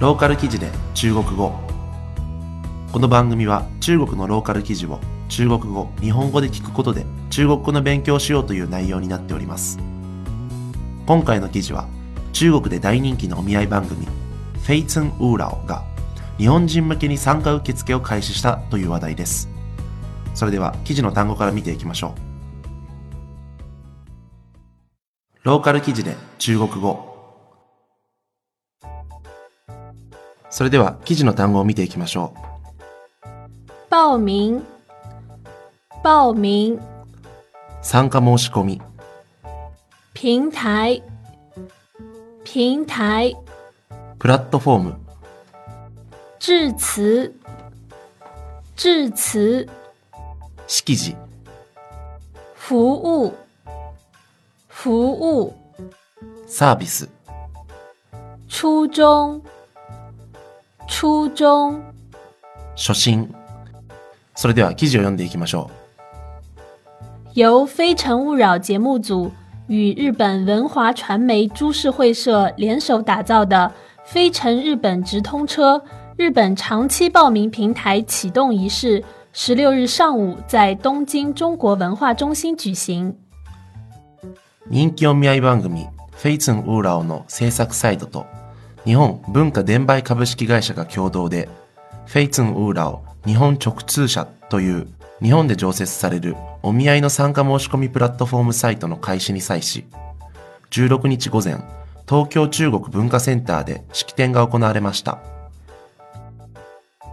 ローカル記事で中国語。この番組は中国のローカル記事を中国語日本語で聞くことで中国語の勉強をしようという内容になっております。今回の記事は中国で大人気のお見合い番組フェイツン・ウーラオが日本人向けに参加受付を開始したという話題です。それでは記事の単語から見ていきましょう。ローカル記事で中国語。それでは記事の単語を見ていきましょう。報名。報名。参加申し込み。平台。平台。プラットフォーム。致辞。致辞。式辞。服務服務サービス。初中初中初心それでは記事を読んでいきましょう由《非诚勿扰》节目组与日本文华传媒株式会社联手打造的《非诚日本直通车》日本长期报名平台启动仪式。十六日上午在东京中国文化中心举行。人気お見合い番組フェイツンウーラオの制作サイトと 日本文化伝売株式会社が共同でフェイツンウーラオ日本直通社という日本で常設されるお見合いの参加申し込みプラットフォームサイトの開始に際し16日午前東京中国文化センターで式典が行われました。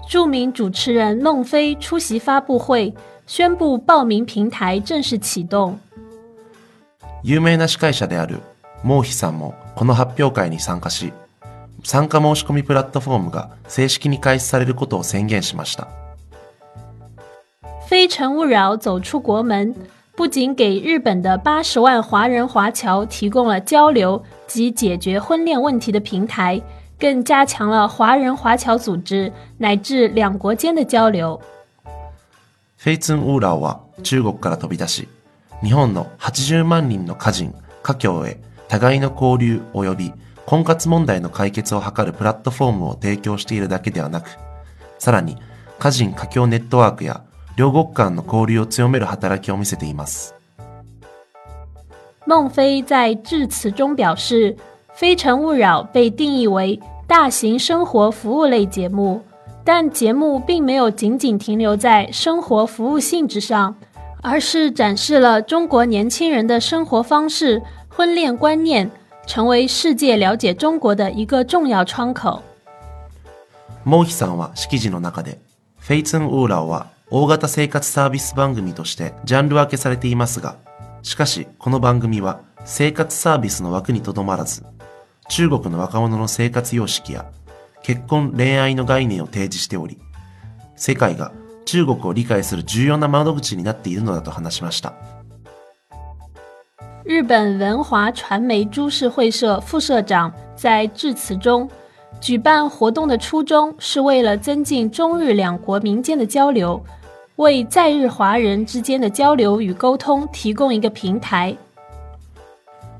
著名主持人孟非出席发布会，宣布报名平台正式启动。有名な司会者である孟非さんもこの発表会に参加し、参加申し込みプラットフォームが正式に開始されることを宣言しました。非诚勿扰走出国门，不仅给日本的八十万华人华侨提供了交流及解决婚恋问题的平台。更加强了华人华侨组织乃至两国间的交流。フェイツンウーラーは中国から飛び出し、日本の80万人の家人、家境へ互いの交流及び婚活問題の解決を図るプラットフォームを提供しているだけではなく、さらに家人家境ネットワークや両国間の交流を強める働きを見せています。孟非在致辞中表示。《非诚勿扰》被定义为大型生活服务类节目，但节目并没有仅仅停留在生活服务性质上，而是展示了中国年轻人的生活方式、婚恋观念， 成为世界了解中国的一个重要窗口。モヒさんは式辞の中で、フェイツンウーラーは大型生活サービス番組としてジャンル分けされていますが、しかしこの番組は生活サービスの枠にとどまらず、中国の若者の生活様式や結婚恋愛の概念を提示しており、世界が中国を理解する重要な窓口になっているのだと話しました。日本文华传媒株式会社副社长在致辞中，举办活动的初衷是为了增进中日两国民间的交流，为在日华人之间的交流与沟通提供一个平台。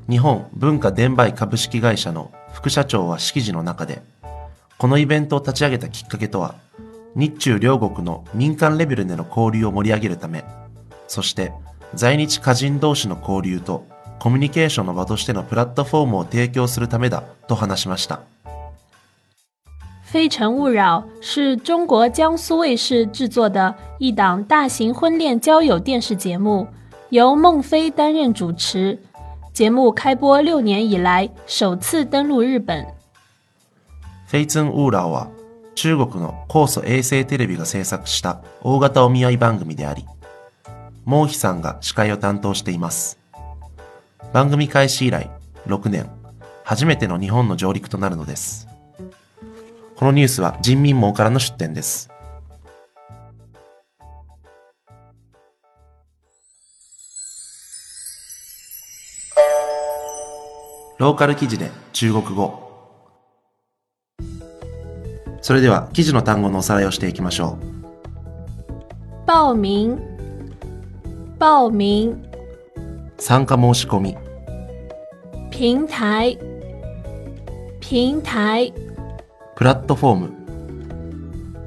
日本文化伝売株式会社の副社長は式辞の中で、このイベントを立ち上げたきっかけとは、日中両国の民間レベルでの交流を盛り上げるため、そして在日家人同士の交流と コミュニケーションの場としてのプラットフォームを提供するためだと話しました。非诚勿扰是中国江苏卫视制作的一档大型婚恋交友电视节目，由孟非担任主持。节目开播六年以来首次登陆日本。フェイツンウーラーは中国の高素衛星テレビが制作した大型お見合い番組であり、モーヒさんが司会を担当しています。番組開始以来6年、初めての日本の上陸となるのです。このニュースは人民網からの出展です。ローカル記事で中国語。それでは記事の単語のおさらいをしていきましょう。報名報名参加申し込み平台。平台。プラットフォーム、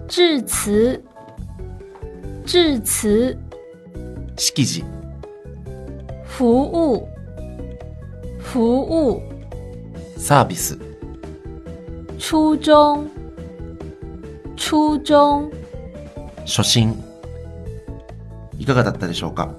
致詞、致詞、式辞、服務、服務、サービス、初中、初中、初心。いかがだったでしょうか、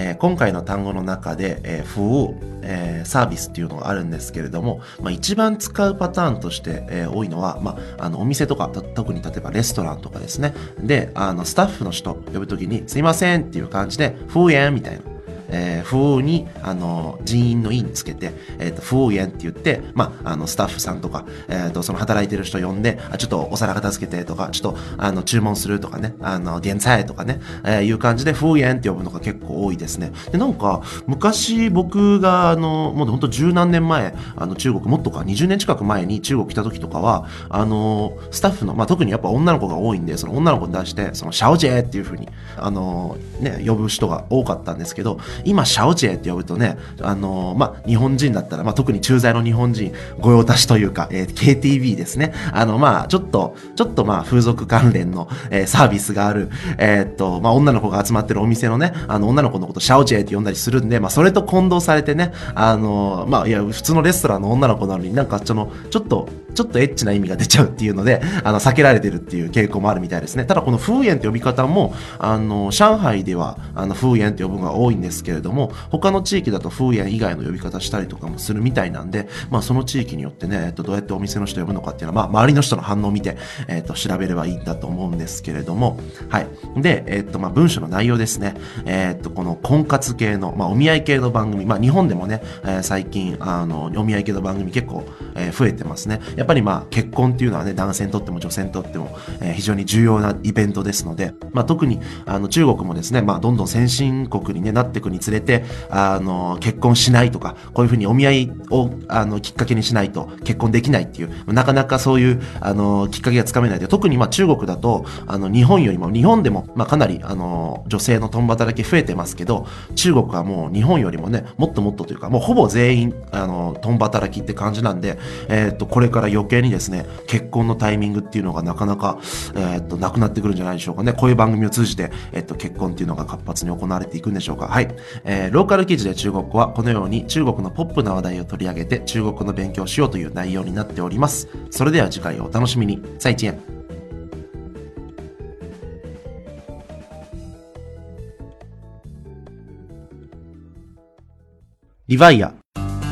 えー今回の単語の中で、えー、服務、えーサービスっていうのがあるんですけれども、まあ、一番使うパターンとして、えー多いのは、まあ、あのお店とか特に例えばレストランとかですね。であのスタッフの人呼ぶときに「すいません」っていう感じで「封やん」みたいな。えー、服務に、あの、人員の員つけて、えっ、と、服務員って言って、まあ、あの、スタッフさんとか、えっ、と、その働いてる人呼んで、あ、ちょっとお皿片付けてとか、ちょっと、あの、注文するとかね、あの、点菜とかね、えーいう感じで、服務員って呼ぶのが結構多いですね。で、なんか、昔僕が、あの、もうほんと十何年前、あの、中国、もっとか、20年近く前に中国来た時とかは、あの、スタッフの、まあ、特にやっぱ女の子が多いんで、その女の子に出して、その、シャオジェっていう風に、あの、ね、呼ぶ人が多かったんですけど、今、シャオジェって呼ぶとね、あの、まあ、日本人だったら、まあ、特に駐在の日本人、御用達というか、えー KTV ですね。あの、まあ、ちょっと、ちょっとまあ、風俗関連の、えーサービスがある、えーっと、まあ、女の子が集まってるお店のね、あの、女の子のこと、シャオジェって呼んだりするんで、まあ、それと混同されてね、あの、まあ、いや、普通のレストランの女の子なのになんか、その、ちょっと、ちょっとエッチな意味が出ちゃうっていうので、あの、避けられてるっていう傾向もあるみたいですね。ただ、この風園って呼び方も、あの、上海では、あの、風園って呼ぶのが多いんですけれども、他の地域だと風園以外の呼び方したりとかもするみたいなんで、まあ、その地域によってね、えっと、どうやってお店の人呼ぶのかっていうのは、まあ、周りの人の反応を見て、えっと、調べればいいんだと思うんですけれども、はい。で、えっと、まあ、文章の内容ですね。えっと、この婚活系の、まあ、お見合い系の番組、まあ、日本でもね、えー最近、あの、お見合い系の番組結構、えー増えてますね。やっぱりまあ、結婚っていうのはね、男性にとっても女性にとっても、え非常に重要なイベントですので、まあ、特に、あの、中国もですね、まあ、どんどん先進国に、ね、なっていくにつれて、あの、結婚しないとか、こういうふうにお見合いを、あの、きっかけにしないと結婚できないっていう、なかなかそういう、あの、きっかけがつかめないで、特にまあ、中国だと、あの、日本よりも、日本でも、まあ、かなり、あの、女性の共働き増えてますけど、中国はもう日本よりもね、もっともっとというか、もうほぼ全員、あの、共働きって感じなんで、えーっと、これから余計にですね、結婚のタイミングっていうのがなかなか、えーっと、なくなってくるんじゃないでしょうかね。こういう番組を通じて、えっと、結婚っていうのが活発に行われていくんでしょうか。はい。えーローカル記事で中国語は、このように中国のポップな話題を取り上げて、中国の勉強をしようという内容になっております。それでは次回をお楽しみに。再见。リヴァイア。